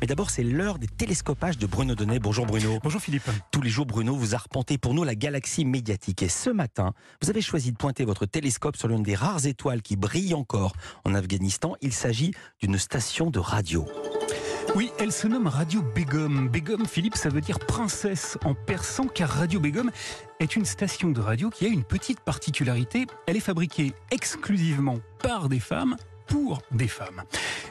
Mais d'abord, c'est l'heure des télescopages de Bruno Donnet. Bonjour Bruno. Bonjour Philippe. Tous les jours, Bruno, vous arpentez pour nous la galaxie médiatique. Et ce matin, vous avez choisi de pointer votre télescope sur l'une des rares étoiles qui brille encore en Afghanistan. Il s'agit d'une station de radio. Oui, elle se nomme Radio Begum. Begum, Philippe, ça veut dire princesse en persan, car Radio Begum est une station de radio qui a une petite particularité. Elle est fabriquée exclusivement par des femmes pour des femmes.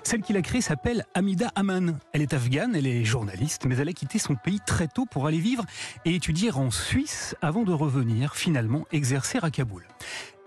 Celle qui l'a créée s'appelle Amida Aman. Elle est afghane, elle est journaliste, mais elle a quitté son pays très tôt pour aller vivre et étudier en Suisse avant de revenir finalement exercer à Kaboul.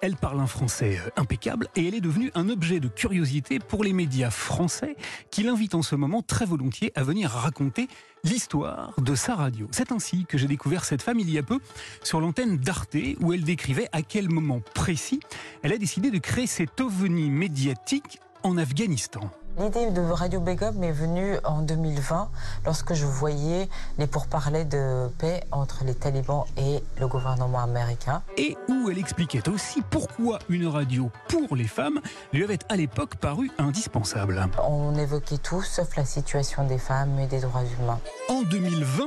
Elle parle un français euh, impeccable et elle est devenue un objet de curiosité pour les médias français qui l'invitent en ce moment très volontiers à venir raconter l'histoire de sa radio. C'est ainsi que j'ai découvert cette femme il y a peu sur l'antenne d'Arte où elle décrivait à quel moment précis elle a décidé de créer cet ovni médiatique en Afghanistan. L'idée de Radio Begum m'est venue en 2020 lorsque je voyais les pourparlers de paix entre les talibans et le gouvernement américain. Et où elle expliquait aussi pourquoi une radio pour les femmes lui avait à l'époque paru indispensable. On évoquait tout sauf la situation des femmes et des droits humains. En 2020,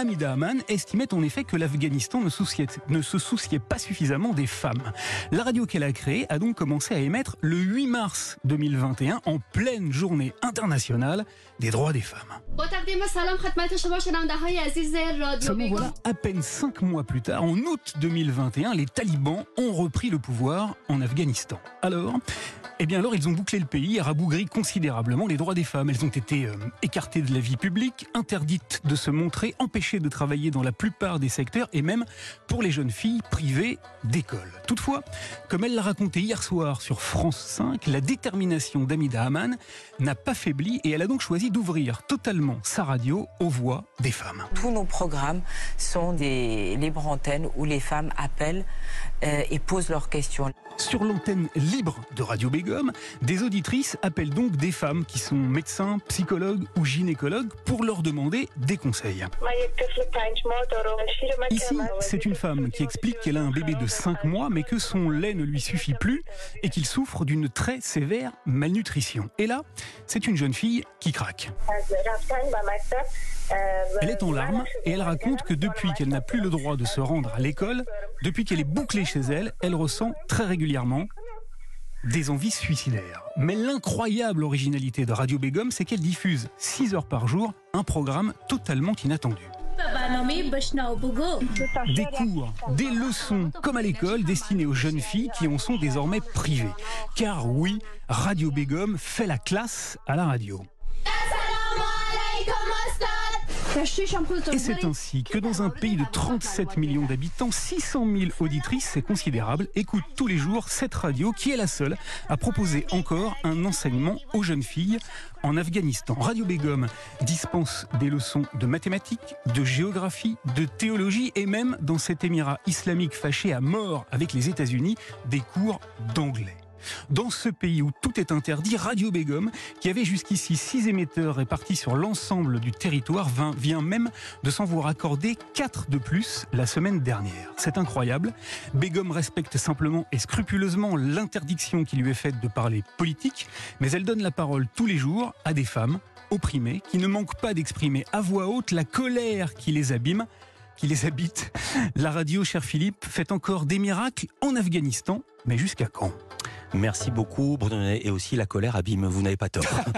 Hamida Aman estimait en effet que l'Afghanistan ne, ne, se souciait pas suffisamment des femmes. La radio qu'elle a créée a donc commencé à émettre le 8 mars 2021 en pleine journée internationale des droits des femmes. Seulement voilà, à peine cinq mois plus tard, en août 2021, les talibans ont repris le pouvoir en Afghanistan. Alors, eh bien alors, ils ont bouclé le pays et rabougri considérablement les droits des femmes. Elles ont été euh, écartées de la vie publique, interdites de se montrer, empêchées de travailler dans la plupart des secteurs et même pour les jeunes filles privées d'école. Toutefois, comme elle l'a raconté hier soir sur France 5, la détermination d'Amida Haman n'a pas faibli et elle a donc choisi d'ouvrir totalement sa radio aux voix des femmes. Tous nos programmes sont des libres antennes où les femmes appellent euh, et posent leurs questions. Sur l'antenne libre de Radio Bégo, des auditrices appellent donc des femmes qui sont médecins, psychologues ou gynécologues pour leur demander des conseils. Ici, c'est une femme qui explique qu'elle a un bébé de 5 mois mais que son lait ne lui suffit plus et qu'il souffre d'une très sévère malnutrition. Et là, c'est une jeune fille qui craque. Elle est en larmes et elle raconte que depuis qu'elle n'a plus le droit de se rendre à l'école, depuis qu'elle est bouclée chez elle, elle ressent très régulièrement des envies suicidaires. Mais l'incroyable originalité de Radio Begum, c'est qu'elle diffuse 6 heures par jour un programme totalement inattendu. Des cours, des leçons, comme à l'école, destinées aux jeunes filles qui en sont désormais privées. Car oui, Radio Begum fait la classe à la radio. Et c'est ainsi que dans un pays de 37 millions d'habitants, 600 000 auditrices, c'est considérable, écoutent tous les jours cette radio qui est la seule à proposer encore un enseignement aux jeunes filles en Afghanistan. Radio Begum dispense des leçons de mathématiques, de géographie, de théologie et même dans cet émirat islamique fâché à mort avec les États-Unis, des cours d'anglais. Dans ce pays où tout est interdit, Radio Begum, qui avait jusqu'ici six émetteurs répartis sur l'ensemble du territoire, vient même de s'en vous raccorder quatre de plus la semaine dernière. C'est incroyable. Begum respecte simplement et scrupuleusement l'interdiction qui lui est faite de parler politique, mais elle donne la parole tous les jours à des femmes opprimées qui ne manquent pas d'exprimer à voix haute la colère qui les abîme qui les habite. La radio, cher Philippe, fait encore des miracles en Afghanistan, mais jusqu'à quand? Merci beaucoup, Bruno. Et aussi, la colère abîme, vous n'avez pas tort.